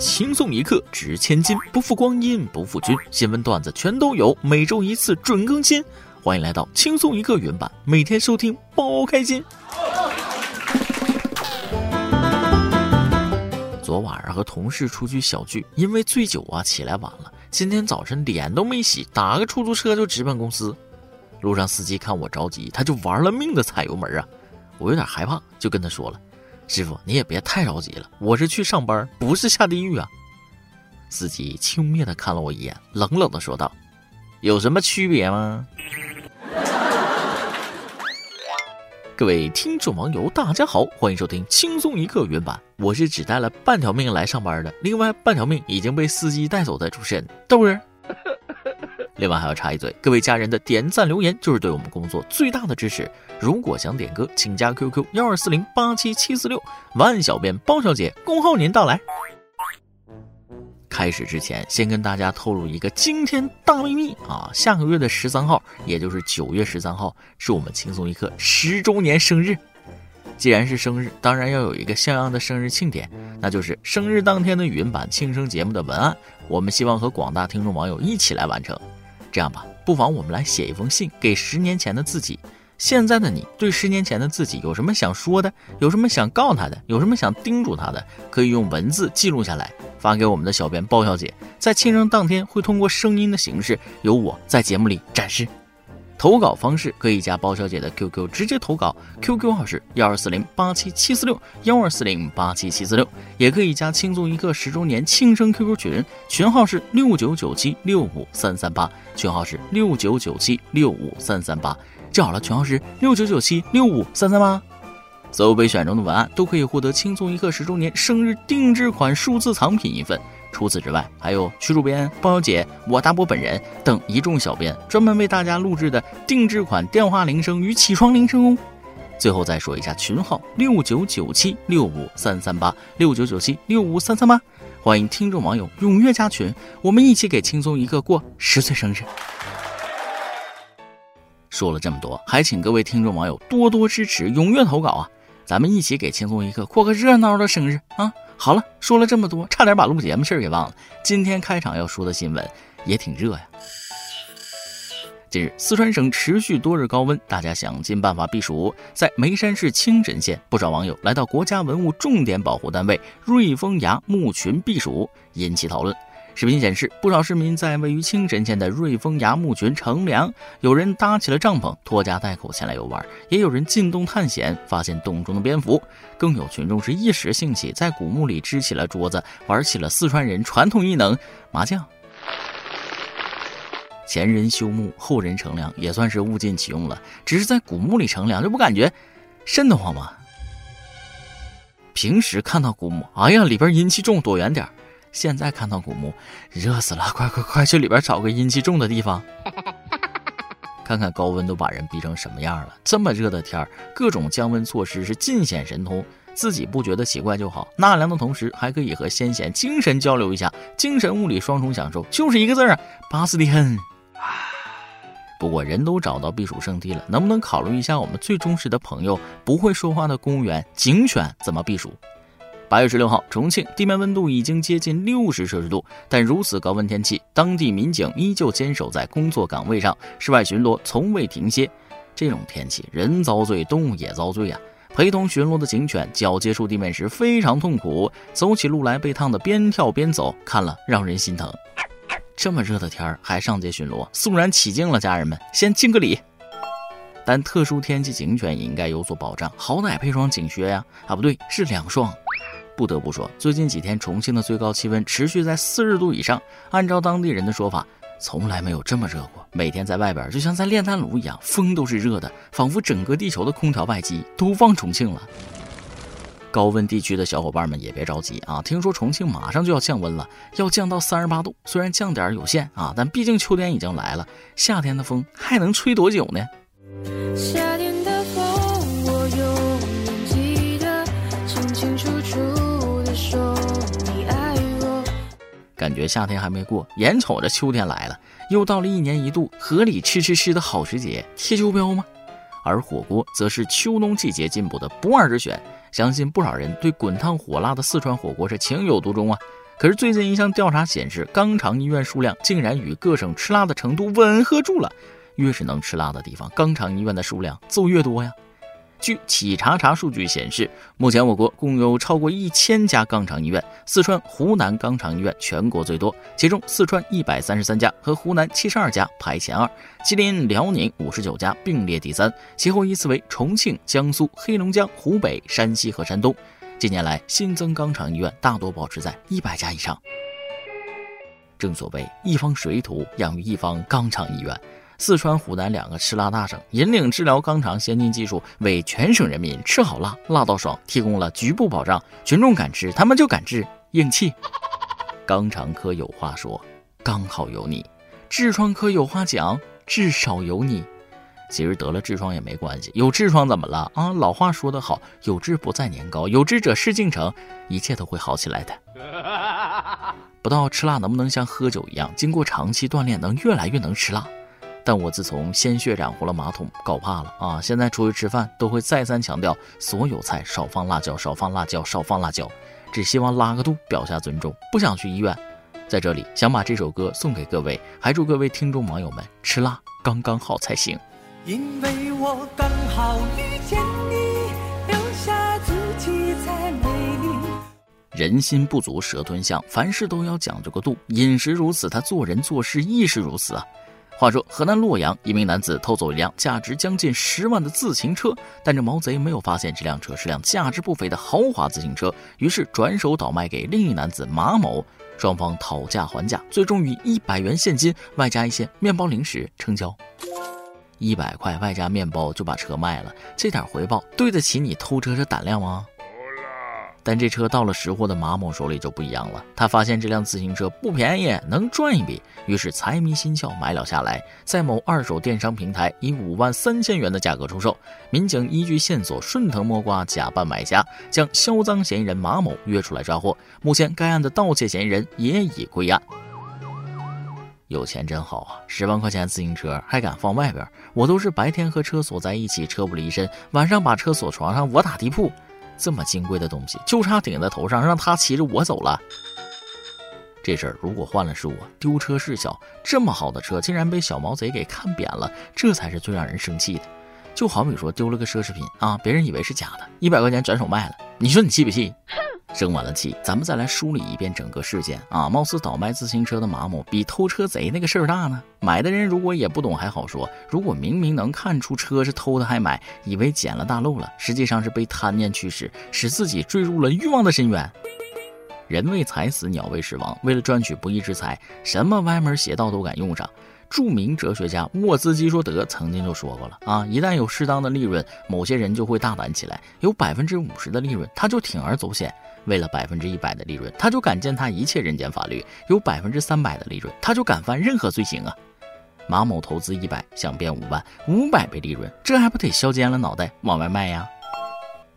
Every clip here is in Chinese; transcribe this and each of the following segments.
轻松一刻值千金，不负光阴不负君。新闻段子全都有，每周一次准更新。欢迎来到轻松一刻原版，每天收听包开心。昨晚上和同事出去小聚，因为醉酒啊起来晚了，今天早晨脸都没洗，打个出租车就直奔公司。路上司机看我着急，他就玩了命的踩油门啊！我有点害怕，就跟他说了。师傅，你也别太着急了，我是去上班，不是下地狱啊。司机轻蔑的看了我一眼，冷冷的说道：“有什么区别吗？”各位听众网友，大家好，欢迎收听轻松一刻原版。我是只带了半条命来上班的，另外半条命已经被司机带走的主持人豆儿。另外还要插一嘴，各位家人的点赞留言就是对我们工作最大的支持。如果想点歌，请加 QQ 幺二四零八七七四六，万小编包小姐恭候您到来。开始之前，先跟大家透露一个惊天大秘密啊！下个月的十三号，也就是九月十三号，是我们轻松一刻十周年生日。既然是生日，当然要有一个像样的生日庆典，那就是生日当天的语音版庆生节目的文案。我们希望和广大听众网友一起来完成。这样吧，不妨我们来写一封信给十年前的自己。现在的你对十年前的自己有什么想说的？有什么想告他的？有什么想叮嘱他的？可以用文字记录下来，发给我们的小编包小姐。在庆生当天，会通过声音的形式，由我在节目里展示。投稿方式可以加包小姐的 QQ 直接投稿，QQ 号是幺二四零八七七四六幺二四零八七七四六，也可以加轻松一刻十周年庆生 QQ 群，群号是六九九七六五三三八，群号是六九九七六五三三八，找了，群号是六九九七六五三三八。所有被选中的文案都可以获得轻松一刻十周年生日定制款数字藏品一份。除此之外，还有曲主编、包小姐、我大伯本人等一众小编专门为大家录制的定制款电话铃声与起床铃声哦。最后再说一下群号：六九九七六五三三八六九九七六五三三八，欢迎听众网友踊跃加群，我们一起给轻松一刻过十岁生日。说了这么多，还请各位听众网友多多支持，踊跃投稿啊！咱们一起给轻松一刻过个热闹的生日啊！好了，说了这么多，差点把录节目事儿给忘了。今天开场要说的新闻也挺热呀。近日，四川省持续多日高温，大家想尽办法避暑。在眉山市清真县，不少网友来到国家文物重点保护单位瑞丰崖墓群避暑，引起讨论。视频显示，不少市民在位于清真县的瑞丰崖墓群乘凉，有人搭起了帐篷，拖家带口前来游玩，也有人进洞探险，发现洞中的蝙蝠，更有群众是一时兴起，在古墓里支起了桌子，玩起了四川人传统艺能麻将。前人修墓，后人乘凉，也算是物尽其用了。只是在古墓里乘凉，这不感觉瘆得慌吗？平时看到古墓，哎呀，里边阴气重，躲远点。现在看到古墓，热死了！快快快，去里边找个阴气重的地方。看看高温都把人逼成什么样了！这么热的天儿，各种降温措施是尽显神通，自己不觉得奇怪就好。纳凉的同时，还可以和先贤精神交流一下，精神物理双重享受，就是一个字儿啊，巴斯蒂恩。不过人都找到避暑胜地了，能不能考虑一下我们最忠实的朋友不会说话的公务员警犬怎么避暑？八月十六号，重庆地面温度已经接近六十摄氏度，但如此高温天气，当地民警依旧坚守在工作岗位上，室外巡逻从未停歇。这种天气，人遭罪，动物也遭罪啊！陪同巡逻的警犬脚接触地面时非常痛苦，走起路来被烫得边跳边走，看了让人心疼。这么热的天儿还上街巡逻，肃然起敬了，家人们先敬个礼。但特殊天气，警犬也应该有所保障，好歹配双警靴呀！啊，不对，是两双。不得不说，最近几天重庆的最高气温持续在四十度以上。按照当地人的说法，从来没有这么热过。每天在外边就像在炼丹炉一样，风都是热的，仿佛整个地球的空调外机都放重庆了。高温地区的小伙伴们也别着急啊，听说重庆马上就要降温了，要降到三十八度。虽然降点有限啊，但毕竟秋天已经来了，夏天的风还能吹多久呢？夏天感觉夏天还没过，眼瞅着秋天来了，又到了一年一度河里吃吃吃的好时节，贴秋膘吗？而火锅则是秋冬季节进补的不二之选。相信不少人对滚烫火辣的四川火锅是情有独钟啊。可是最近一项调查显示，肛肠医院数量竟然与各省吃辣的程度吻合住了。越是能吃辣的地方，肛肠医院的数量就越多呀。据企查查数据显示，目前我国共有超过一千家肛肠医院，四川、湖南肛肠医院全国最多，其中四川一百三十三家和湖南七十二家排前二，吉林、辽宁五十九家并列第三，其后依次为重庆、江苏、黑龙江、湖北、山西和山东。近年来新增肛肠医院大多保持在一百家以上。正所谓一方水土养育一方肛肠医院。四川、湖南两个吃辣大省，引领治疗肛肠先进技术，为全省人民吃好辣、辣到爽提供了局部保障。群众敢吃，他们就敢治，硬气。肛肠科有话说：刚好有你。痔疮科有话讲：至少有你。其实得了痔疮也没关系，有痔疮怎么了啊？老话说得好，有志不在年高，有志者事竟成，一切都会好起来的。不知道吃辣能不能像喝酒一样，经过长期锻炼，能越来越能吃辣。但我自从鲜血染红了马桶，搞怕了啊！现在出去吃饭都会再三强调，所有菜少放辣椒，少放辣椒，少放辣椒，只希望拉个肚，表下尊重，不想去医院。在这里想把这首歌送给各位，还祝各位听众网友们吃辣刚刚好才行。因为我刚好遇见你，留下足迹才美丽。人心不足蛇吞象，凡事都要讲究个度，饮食如此，他做人做事亦是如此啊。话说，河南洛阳一名男子偷走一辆价值将近十万的自行车，但这毛贼没有发现这辆车是辆价值不菲的豪华自行车，于是转手倒卖给另一男子马某，双方讨价还价，最终以一百元现金外加一些面包零食成交。一百块外加面包就把车卖了，这点回报对得起你偷车这胆量吗？但这车到了识货的马某手里就不一样了。他发现这辆自行车不便宜，能赚一笔，于是财迷心窍买了下来，在某二手电商平台以五万三千元的价格出售。民警依据线索顺藤摸瓜，假扮买家，将销赃嫌疑人马某约出来抓获。目前该案的盗窃嫌疑人也已归案。有钱真好啊！十万块钱自行车还敢放外边？我都是白天和车锁在一起，车不离身，晚上把车锁床上，我打地铺。这么金贵的东西，就差顶在头上，让他骑着我走了。这事儿如果换了是我，丢车事小，这么好的车竟然被小毛贼给看扁了，这才是最让人生气的。就好比说丢了个奢侈品啊，别人以为是假的，一百块钱转手卖了，你说你气不气？哼生完了气，咱们再来梳理一遍整个事件啊！貌似倒卖自行车的马某比偷车贼那个事儿大呢。买的人如果也不懂还好说，如果明明能看出车是偷的还买，以为捡了大漏了，实际上是被贪念驱使，使自己坠入了欲望的深渊。人为财死，鸟为食亡。为了赚取不义之财，什么歪门邪道都敢用上。著名哲学家沃兹基说德曾经就说过了啊，一旦有适当的利润，某些人就会大胆起来。有百分之五十的利润，他就铤而走险。为了百分之一百的利润，他就敢践踏一切人间法律；有百分之三百的利润，他就敢犯任何罪行啊！马某投资一百，想变五万，五百倍利润，这还不得削尖了脑袋往外卖呀？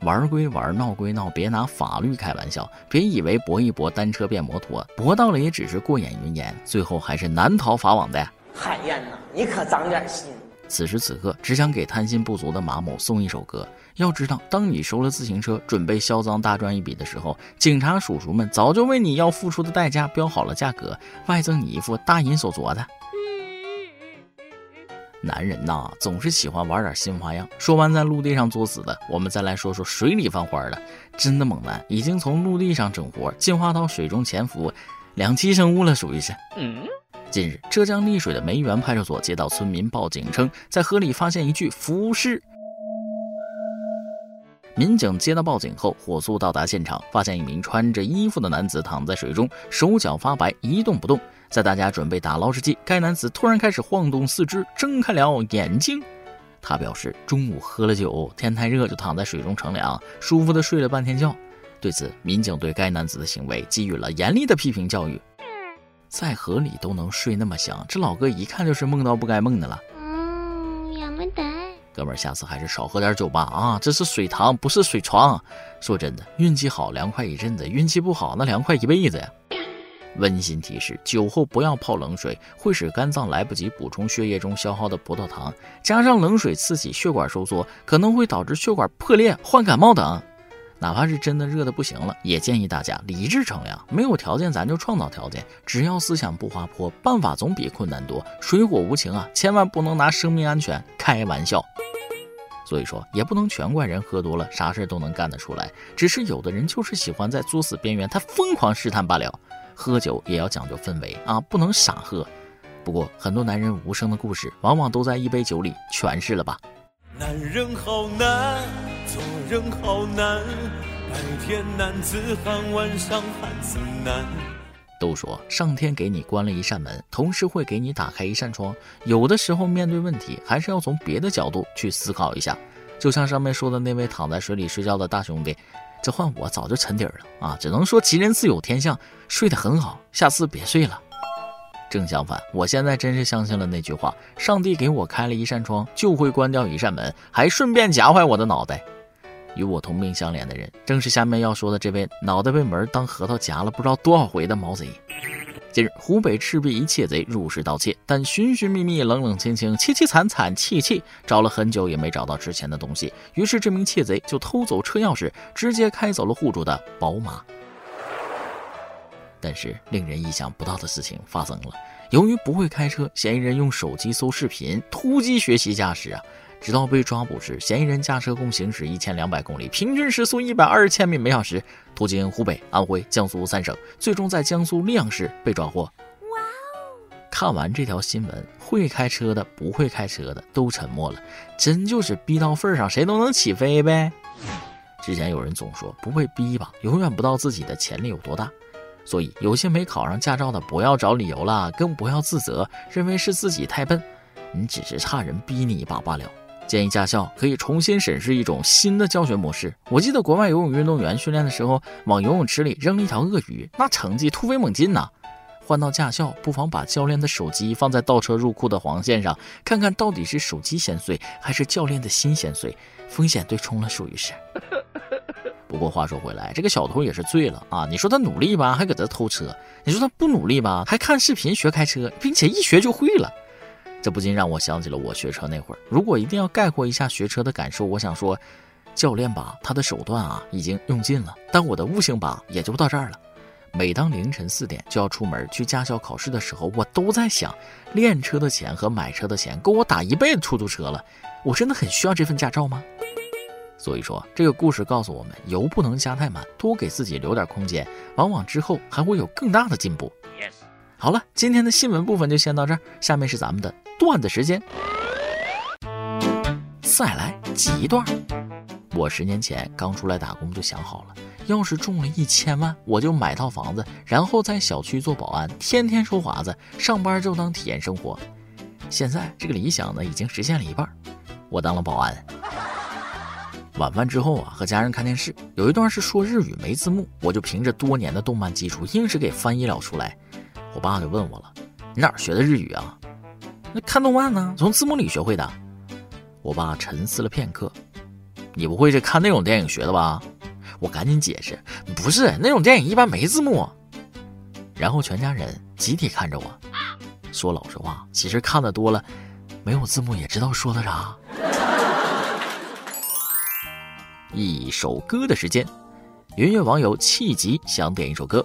玩归玩，闹归闹，别拿法律开玩笑。别以为搏一搏，单车变摩托，搏到了也只是过眼云烟，最后还是难逃法网的。海燕呐，你可长点心！此时此刻，只想给贪心不足的马某送一首歌。要知道，当你收了自行车，准备销赃大赚一笔的时候，警察叔叔们早就为你要付出的代价标好了价格，外赠你一副大银手镯子。男人呐，总是喜欢玩点新花样。说完在陆地上作死的，我们再来说说水里犯花的。真的猛男已经从陆地上整活进化到水中潜伏，两栖生物了，属于是。近日，浙江丽水的梅园派出所接到村民报警称，在河里发现一具浮尸。民警接到报警后，火速到达现场，发现一名穿着衣服的男子躺在水中，手脚发白，一动不动。在大家准备打捞之际，该男子突然开始晃动四肢，睁开了眼睛。他表示，中午喝了酒，天太热，就躺在水中乘凉，舒服的睡了半天觉。对此，民警对该男子的行为给予了严厉的批评教育。在河里都能睡那么香，这老哥一看就是梦到不该梦的了。哥们儿，下次还是少喝点酒吧啊！这是水塘，不是水床。说真的，运气好凉快一阵子，运气不好那凉快一辈子呀。温馨提示：酒后不要泡冷水，会使肝脏来不及补充血液中消耗的葡萄糖，加上冷水刺激血管收缩，可能会导致血管破裂、患感冒等。哪怕是真的热的不行了，也建议大家理智乘凉。没有条件咱就创造条件，只要思想不滑坡，办法总比困难多。水火无情啊，千万不能拿生命安全开玩笑。所以说，也不能全怪人喝多了，啥事都能干得出来。只是有的人就是喜欢在作死边缘，他疯狂试探罢了。喝酒也要讲究氛围啊，不能傻喝。不过，很多男人无声的故事，往往都在一杯酒里诠释了吧。男人好难，做人好难，白天男子汉，晚上汉子难。都说上天给你关了一扇门，同时会给你打开一扇窗。有的时候面对问题，还是要从别的角度去思考一下。就像上面说的那位躺在水里睡觉的大兄弟，这换我早就沉底了啊！只能说吉人自有天相，睡得很好，下次别睡了。正相反，我现在真是相信了那句话：上帝给我开了一扇窗，就会关掉一扇门，还顺便夹坏我的脑袋。与我同病相怜的人，正是下面要说的这位脑袋被门当核桃夹了不知道多少回的毛贼。近日，湖北赤壁一窃贼入室盗窃，但寻寻觅觅、冷冷清清、凄凄惨惨戚戚，找了很久也没找到值钱的东西。于是，这名窃贼就偷走车钥匙，直接开走了户主的宝马。但是，令人意想不到的事情发生了。由于不会开车，嫌疑人用手机搜视频，突击学习驾驶啊。直到被抓捕时，嫌疑人驾车共行驶一千两百公里，平均时速一百二十千米每小时，途经湖北、安徽、江苏三省，最终在江苏溧阳市被抓获。哇哦！看完这条新闻，会开车的、不会开车的都沉默了。真就是逼到份上，谁都能起飞呗。之前有人总说不会逼吧，永远不知道自己的潜力有多大。所以有些没考上驾照的，不要找理由了，更不要自责，认为是自己太笨，你只是差人逼你一把罢了。建议驾校可以重新审视一种新的教学模式。我记得国外游泳运动员训练的时候，往游泳池里扔了一条鳄鱼，那成绩突飞猛进呐。换到驾校，不妨把教练的手机放在倒车入库的黄线上，看看到底是手机先碎，还是教练的心先碎，风险对冲了，属于是。不过话说回来，这个小偷也是醉了啊！你说他努力吧，还搁这偷车；你说他不努力吧，还看视频学开车，并且一学就会了。这不禁让我想起了我学车那会儿。如果一定要概括一下学车的感受，我想说，教练吧，他的手段啊已经用尽了，但我的悟性吧也就到这儿了。每当凌晨四点就要出门去驾校考试的时候，我都在想，练车的钱和买车的钱够我打一辈子出租车了。我真的很需要这份驾照吗？所以说，这个故事告诉我们，油不能加太满，多给自己留点空间，往往之后还会有更大的进步。好了，今天的新闻部分就先到这儿，下面是咱们的段子时间。再来几段。我十年前刚出来打工就想好了，要是中了一千万，我就买套房子，然后在小区做保安，天天收华子，上班就当体验生活。现在这个理想呢，已经实现了一半，我当了保安。晚饭之后啊，和家人看电视，有一段是说日语没字幕，我就凭着多年的动漫基础，硬是给翻译了出来。我爸就问我了：“你哪儿学的日语啊？”“那看动漫呢，从字幕里学会的。”我爸沉思了片刻：“你不会是看那种电影学的吧？”我赶紧解释：“不是，那种电影一般没字幕。”然后全家人集体看着我，说老实话，其实看的多了，没有字幕也知道说的啥。一首歌的时间，云云网友气急想点一首歌。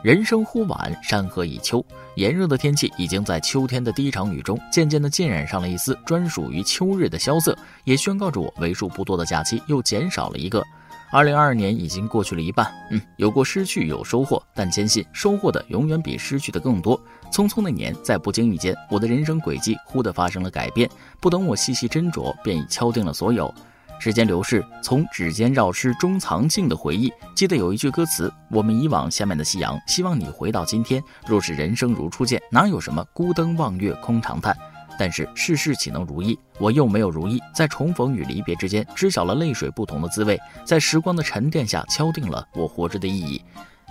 人生忽晚，山河已秋。炎热的天气已经在秋天的第一场雨中，渐渐地浸染上了一丝专属于秋日的萧瑟，也宣告着我为数不多的假期又减少了一个。二零二二年已经过去了一半，嗯，有过失去，有收获，但坚信收获的永远比失去的更多。匆匆那年，在不经意间，我的人生轨迹忽地发生了改变，不等我细细斟酌，便已敲定了所有。时间流逝，从指尖绕失中藏尽的回忆。记得有一句歌词：“我们以往下面的夕阳，希望你回到今天。若是人生如初见，哪有什么孤灯望月空长叹？但是世事岂能如意？我又没有如意，在重逢与离别之间，知晓了泪水不同的滋味，在时光的沉淀下，敲定了我活着的意义。”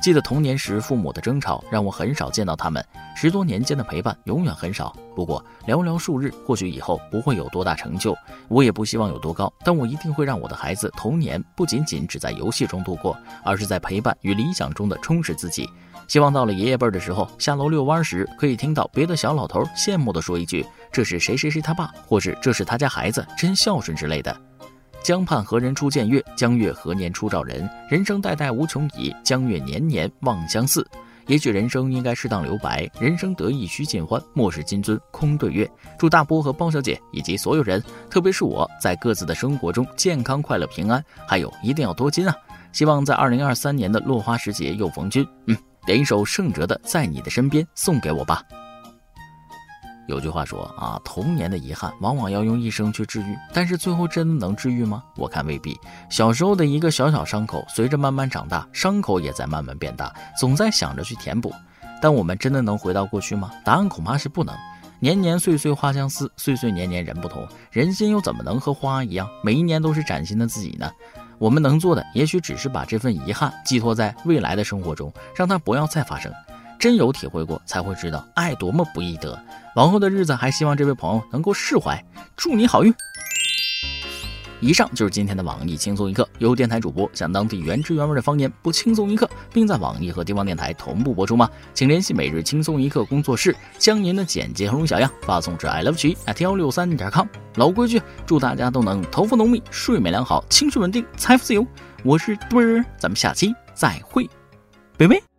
记得童年时父母的争吵，让我很少见到他们。十多年间的陪伴，永远很少。不过寥寥数日，或许以后不会有多大成就，我也不希望有多高。但我一定会让我的孩子童年不仅仅只在游戏中度过，而是在陪伴与理想中的充实自己。希望到了爷爷辈的时候，下楼遛弯时，可以听到别的小老头羡慕地说一句：“这是谁谁谁他爸，或是这是他家孩子，真孝顺之类的。”江畔何人初见月？江月何年初照人？人生代代无穷已，江月年年望相似。也许人生应该适当留白，人生得意须尽欢，莫使金樽空对月。祝大波和包小姐以及所有人，特别是我在各自的生活中健康、快乐、平安，还有一定要多金啊！希望在二零二三年的落花时节又逢君。嗯，点一首盛哲的《在你的身边》送给我吧。有句话说啊，童年的遗憾往往要用一生去治愈，但是最后真的能治愈吗？我看未必。小时候的一个小小伤口，随着慢慢长大，伤口也在慢慢变大，总在想着去填补。但我们真的能回到过去吗？答案恐怕是不能。年年岁岁花相似，岁岁年年人不同，人心又怎么能和花一样，每一年都是崭新的自己呢？我们能做的，也许只是把这份遗憾寄托在未来的生活中，让它不要再发生。真有体会过，才会知道爱多么不易得。往后的日子，还希望这位朋友能够释怀。祝你好运。以上就是今天的网易轻松一刻，由电台主播向当地原汁原味的方言播轻松一刻，并在网易和地方电台同步播出吗？请联系每日轻松一刻工作室，将您的简介和小样发送至 i love 曲 at 幺六三点 com。老规矩，祝大家都能头发浓密，睡眠良好，情绪稳定，财富自由。我是墩儿，咱们下期再会，拜拜。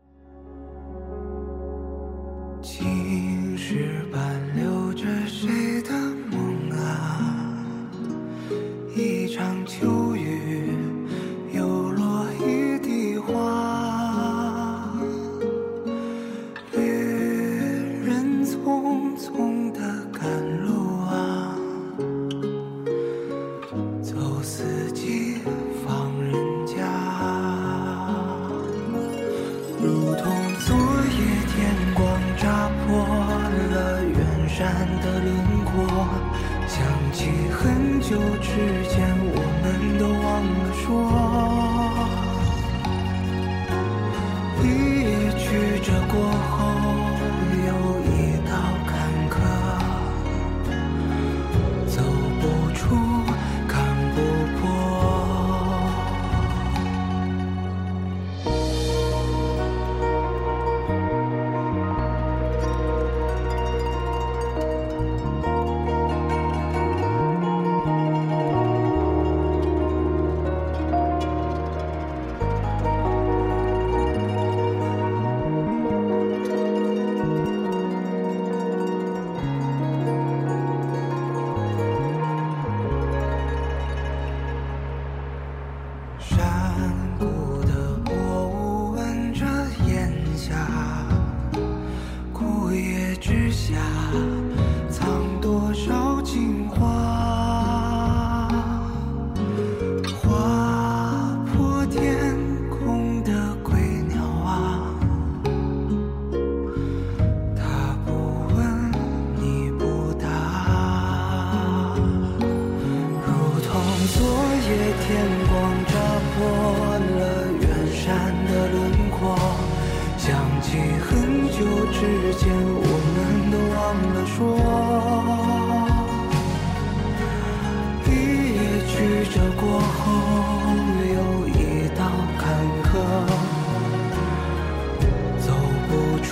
青石板之间我们都忘了说一叶曲折过后又一道坎坷走不出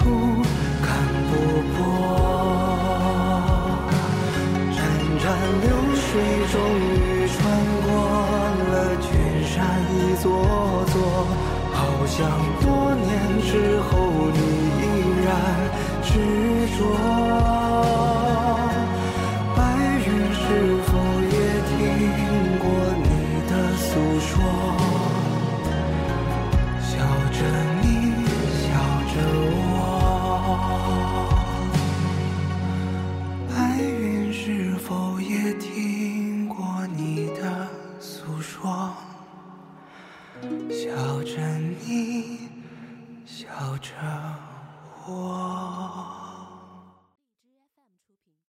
看不破。潺潺流水终于穿过了群山一座座好像多年之后你然执着。白云是否也听过你的诉说？笑着你，笑着我。白云是否也听过你的诉说？笑着你，笑着我。